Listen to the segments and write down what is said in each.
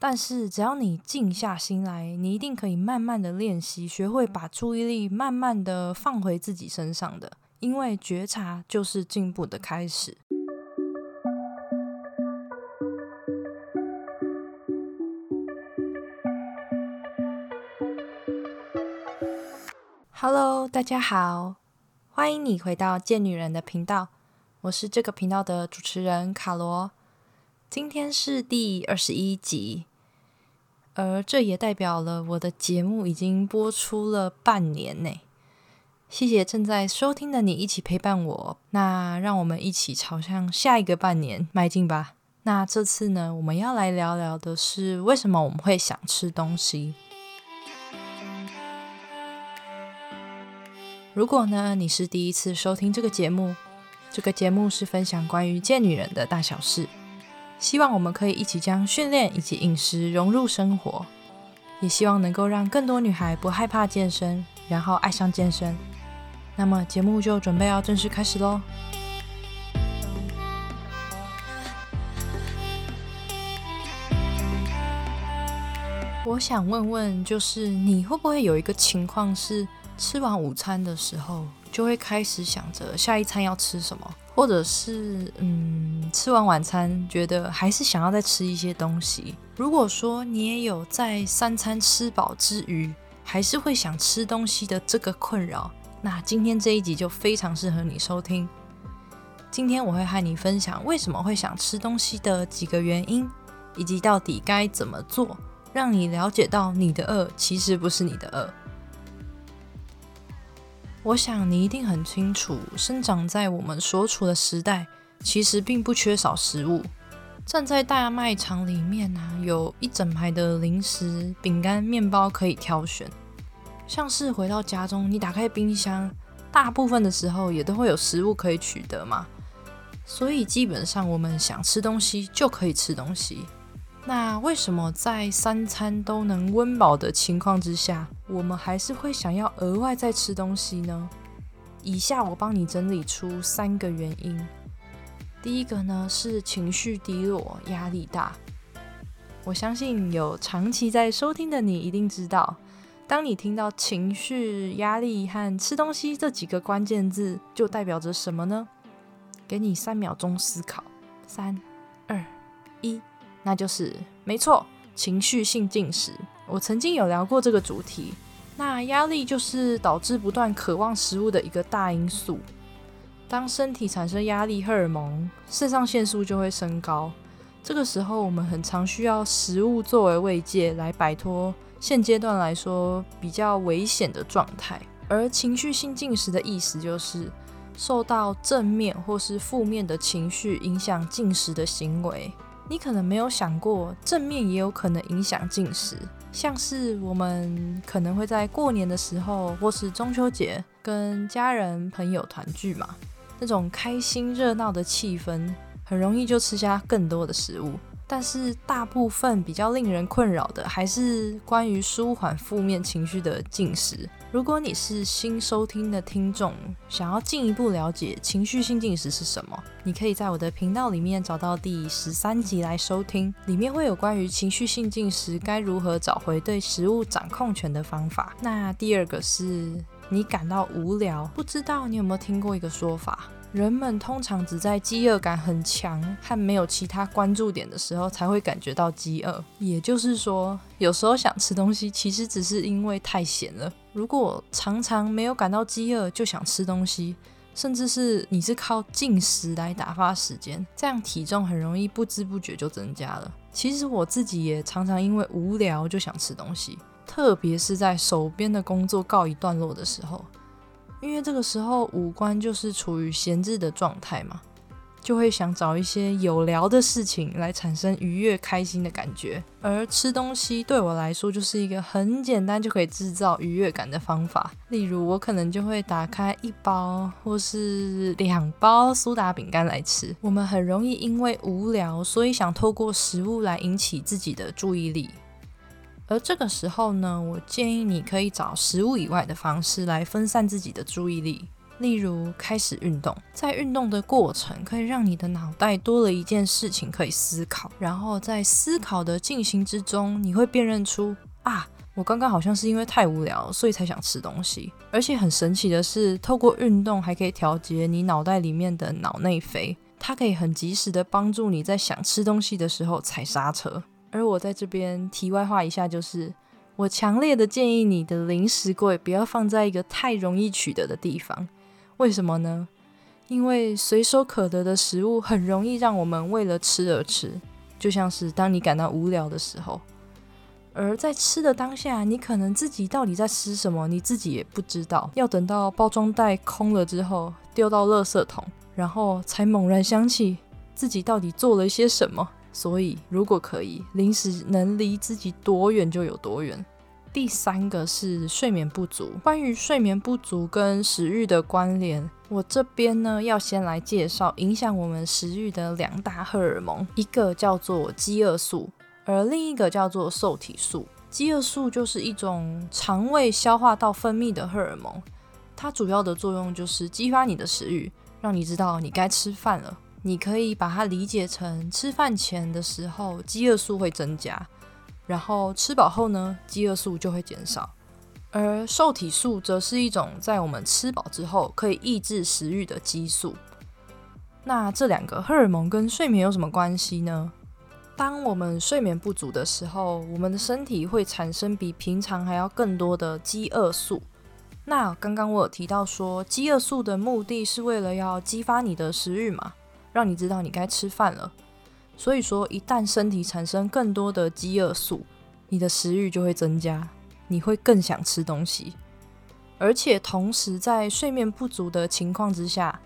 但是只要你静下心来，你一定可以慢慢的练习，学会把注意力慢慢的放回自己身上的。因为觉察就是进步的开始。Hello，大家好，欢迎你回到贱女人的频道，我是这个频道的主持人卡罗。今天是第二十一集，而这也代表了我的节目已经播出了半年呢。谢谢正在收听的你一起陪伴我，那让我们一起朝向下一个半年迈进吧。那这次呢，我们要来聊聊的是为什么我们会想吃东西。如果呢你是第一次收听这个节目，这个节目是分享关于见女人的大小事。希望我们可以一起将训练以及饮食融入生活，也希望能够让更多女孩不害怕健身，然后爱上健身。那么节目就准备要正式开始喽。我想问问，就是你会不会有一个情况是，吃完午餐的时候，就会开始想着下一餐要吃什么？或者是嗯，吃完晚餐觉得还是想要再吃一些东西。如果说你也有在三餐吃饱之余，还是会想吃东西的这个困扰，那今天这一集就非常适合你收听。今天我会和你分享为什么会想吃东西的几个原因，以及到底该怎么做，让你了解到你的饿其实不是你的饿。我想你一定很清楚，生长在我们所处的时代，其实并不缺少食物。站在大卖场里面啊，有一整排的零食、饼干、面包可以挑选。像是回到家中，你打开冰箱，大部分的时候也都会有食物可以取得嘛。所以基本上，我们想吃东西就可以吃东西。那为什么在三餐都能温饱的情况之下，我们还是会想要额外再吃东西呢？以下我帮你整理出三个原因。第一个呢是情绪低落、压力大。我相信有长期在收听的你一定知道，当你听到情绪、压力和吃东西这几个关键字，就代表着什么呢？给你三秒钟思考，三、二、一。那就是没错，情绪性进食。我曾经有聊过这个主题。那压力就是导致不断渴望食物的一个大因素。当身体产生压力荷尔蒙，肾上腺素就会升高。这个时候，我们很常需要食物作为慰藉，来摆脱现阶段来说比较危险的状态。而情绪性进食的意思就是受到正面或是负面的情绪影响进食的行为。你可能没有想过，正面也有可能影响进食，像是我们可能会在过年的时候，或是中秋节跟家人朋友团聚嘛，那种开心热闹的气氛，很容易就吃下更多的食物。但是大部分比较令人困扰的，还是关于舒缓负面情绪的进食。如果你是新收听的听众，想要进一步了解情绪性进食是什么，你可以在我的频道里面找到第十三集来收听，里面会有关于情绪性进食该如何找回对食物掌控权的方法。那第二个是你感到无聊，不知道你有没有听过一个说法？人们通常只在饥饿感很强和没有其他关注点的时候才会感觉到饥饿。也就是说，有时候想吃东西，其实只是因为太闲了。如果常常没有感到饥饿就想吃东西，甚至是你是靠进食来打发时间，这样体重很容易不知不觉就增加了。其实我自己也常常因为无聊就想吃东西，特别是在手边的工作告一段落的时候。因为这个时候五官就是处于闲置的状态嘛，就会想找一些有聊的事情来产生愉悦开心的感觉。而吃东西对我来说就是一个很简单就可以制造愉悦感的方法。例如，我可能就会打开一包或是两包苏打饼干来吃。我们很容易因为无聊，所以想透过食物来引起自己的注意力。而这个时候呢，我建议你可以找食物以外的方式来分散自己的注意力。例如开始运动，在运动的过程可以让你的脑袋多了一件事情可以思考，然后在思考的进行之中，你会辨认出啊，我刚刚好像是因为太无聊，所以才想吃东西。而且很神奇的是，透过运动还可以调节你脑袋里面的脑内啡，它可以很及时的帮助你在想吃东西的时候踩刹车。而我在这边题外话一下，就是我强烈的建议你的零食柜不要放在一个太容易取得的地方。为什么呢？因为随手可得的食物很容易让我们为了吃而吃，就像是当你感到无聊的时候，而在吃的当下，你可能自己到底在吃什么，你自己也不知道。要等到包装袋空了之后，丢到垃圾桶，然后才猛然想起自己到底做了些什么。所以，如果可以，零食能离自己多远就有多远。第三个是睡眠不足。关于睡眠不足跟食欲的关联，我这边呢要先来介绍影响我们食欲的两大荷尔蒙，一个叫做饥饿素，而另一个叫做受体素。饥饿素就是一种肠胃消化道分泌的荷尔蒙，它主要的作用就是激发你的食欲，让你知道你该吃饭了。你可以把它理解成吃饭前的时候，饥饿素会增加。然后吃饱后呢，饥饿素就会减少，而受体素则是一种在我们吃饱之后可以抑制食欲的激素。那这两个荷尔蒙跟睡眠有什么关系呢？当我们睡眠不足的时候，我们的身体会产生比平常还要更多的饥饿素。那刚刚我有提到说，饥饿素的目的是为了要激发你的食欲嘛，让你知道你该吃饭了。所以说，一旦身体产生更多的饥饿素，你的食欲就会增加，你会更想吃东西。而且同时，在睡眠不足的情况之下，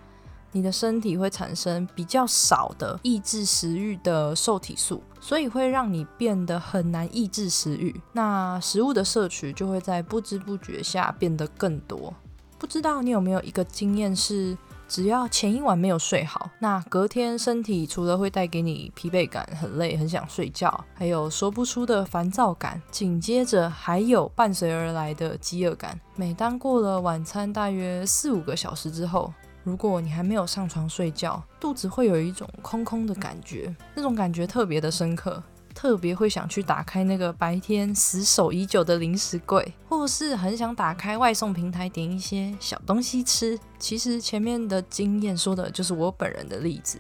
你的身体会产生比较少的抑制食欲的受体素，所以会让你变得很难抑制食欲。那食物的摄取就会在不知不觉下变得更多。不知道你有没有一个经验是？只要前一晚没有睡好，那隔天身体除了会带给你疲惫感、很累、很想睡觉，还有说不出的烦躁感，紧接着还有伴随而来的饥饿感。每当过了晚餐大约四五个小时之后，如果你还没有上床睡觉，肚子会有一种空空的感觉，那种感觉特别的深刻。特别会想去打开那个白天死守已久的零食柜，或是很想打开外送平台点一些小东西吃。其实前面的经验说的就是我本人的例子。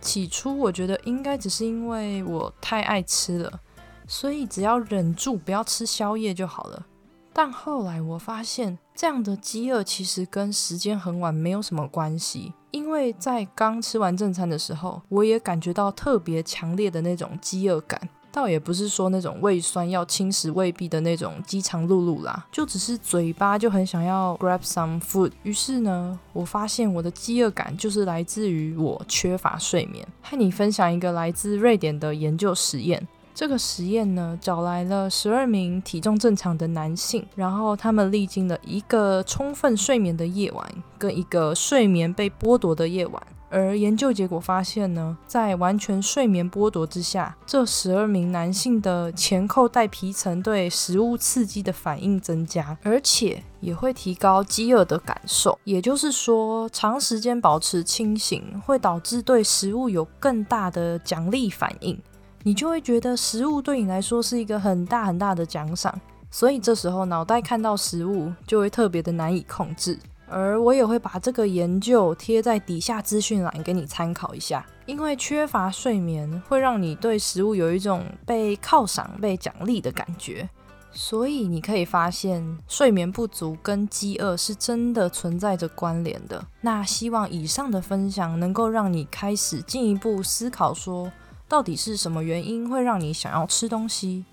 起初我觉得应该只是因为我太爱吃了，所以只要忍住不要吃宵夜就好了。但后来我发现，这样的饥饿其实跟时间很晚没有什么关系，因为在刚吃完正餐的时候，我也感觉到特别强烈的那种饥饿感。倒也不是说那种胃酸要侵蚀胃壁的那种饥肠辘辘啦，就只是嘴巴就很想要 grab some food。于是呢，我发现我的饥饿感就是来自于我缺乏睡眠。和你分享一个来自瑞典的研究实验。这个实验呢，找来了十二名体重正常的男性，然后他们历经了一个充分睡眠的夜晚，跟一个睡眠被剥夺的夜晚。而研究结果发现呢，在完全睡眠剥夺之下，这十二名男性的前扣带皮层对食物刺激的反应增加，而且也会提高饥饿的感受。也就是说，长时间保持清醒会导致对食物有更大的奖励反应，你就会觉得食物对你来说是一个很大很大的奖赏，所以这时候脑袋看到食物就会特别的难以控制。而我也会把这个研究贴在底下资讯栏给你参考一下，因为缺乏睡眠会让你对食物有一种被犒赏、被奖励的感觉，所以你可以发现睡眠不足跟饥饿是真的存在着关联的。那希望以上的分享能够让你开始进一步思考，说到底是什么原因会让你想要吃东西？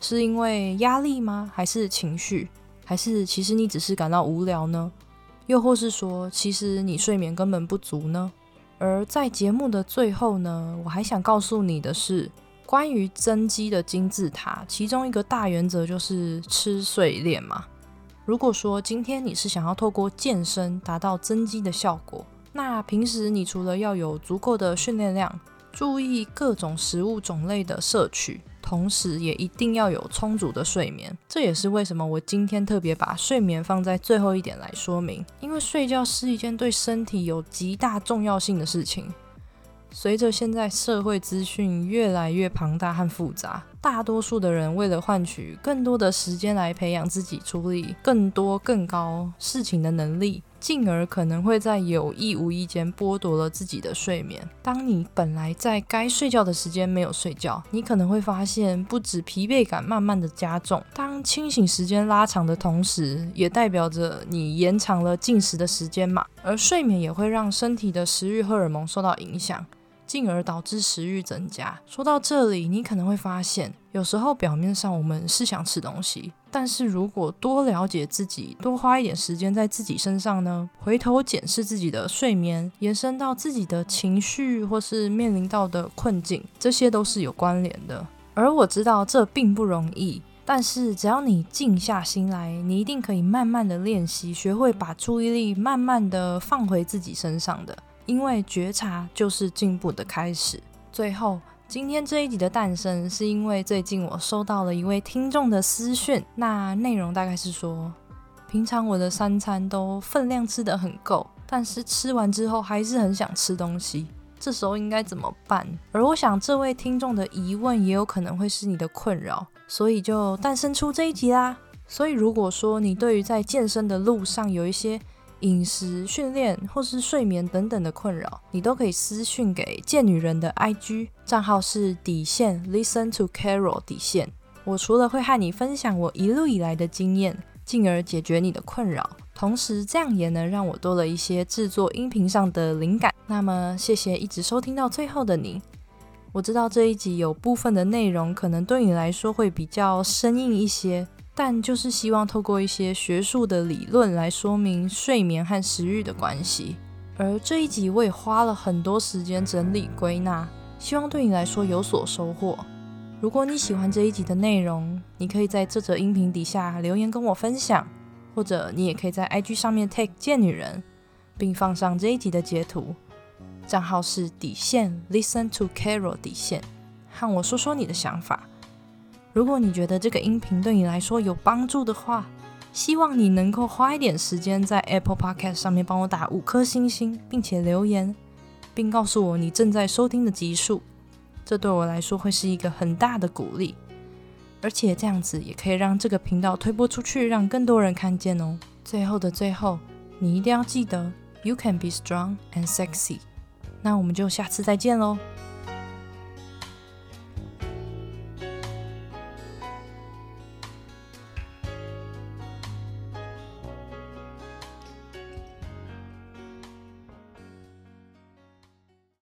是因为压力吗？还是情绪？还是其实你只是感到无聊呢？又或是说，其实你睡眠根本不足呢？而在节目的最后呢，我还想告诉你的是，关于增肌的金字塔，其中一个大原则就是吃睡练嘛。如果说今天你是想要透过健身达到增肌的效果，那平时你除了要有足够的训练量、注意各种食物种类的摄取，同时也一定要有充足的睡眠。这也是为什么我今天特别把睡眠放在最后一点来说明，因为睡觉是一件对身体有极大重要性的事情。随着现在社会资讯越来越庞大和复杂，大多数的人为了换取更多的时间来培养自己处理更多更高事情的能力，进而可能会在有意无意间剥夺了自己的睡眠。当你本来在该睡觉的时间没有睡觉，你可能会发现不止疲惫感慢慢的加重，当清醒时间拉长的同时，也代表着你延长了进食的时间嘛。而睡眠也会让身体的食欲荷尔蒙受到影响。进而导致食欲增加。说到这里，你可能会发现，有时候表面上我们是想吃东西，但是如果多了解自己，多花一点时间在自己身上呢？回头检视自己的睡眠，延伸到自己的情绪或是面临到的困境，这些都是有关联的。而我知道这并不容易，但是只要你静下心来，你一定可以慢慢的练习，学会把注意力慢慢的放回自己身上的。因为觉察就是进步的开始。最后，今天这一集的诞生，是因为最近我收到了一位听众的私讯。那内容大概是说，平常我的三餐都分量吃得很够，但是吃完之后还是很想吃东西，这时候应该怎么办？而我想，这位听众的疑问也有可能会是你的困扰，所以就诞生出这一集啦。所以，如果说你对于在健身的路上有一些，饮食、训练或是睡眠等等的困扰，你都可以私讯给贱女人的 IG 账号是底线 Listen to Carol 底线。我除了会和你分享我一路以来的经验，进而解决你的困扰，同时这样也能让我多了一些制作音频上的灵感。那么，谢谢一直收听到最后的你。我知道这一集有部分的内容可能对你来说会比较生硬一些。但就是希望透过一些学术的理论来说明睡眠和食欲的关系，而这一集我也花了很多时间整理归纳，希望对你来说有所收获。如果你喜欢这一集的内容，你可以在这则音频底下留言跟我分享，或者你也可以在 IG 上面 take 贱女人，并放上这一集的截图，账号是底线 Listen to Carol 底线，和我说说你的想法。如果你觉得这个音频对你来说有帮助的话，希望你能够花一点时间在 Apple Podcast 上面帮我打五颗星星，并且留言，并告诉我你正在收听的集数。这对我来说会是一个很大的鼓励，而且这样子也可以让这个频道推播出去，让更多人看见哦。最后的最后，你一定要记得，You can be strong and sexy。那我们就下次再见喽。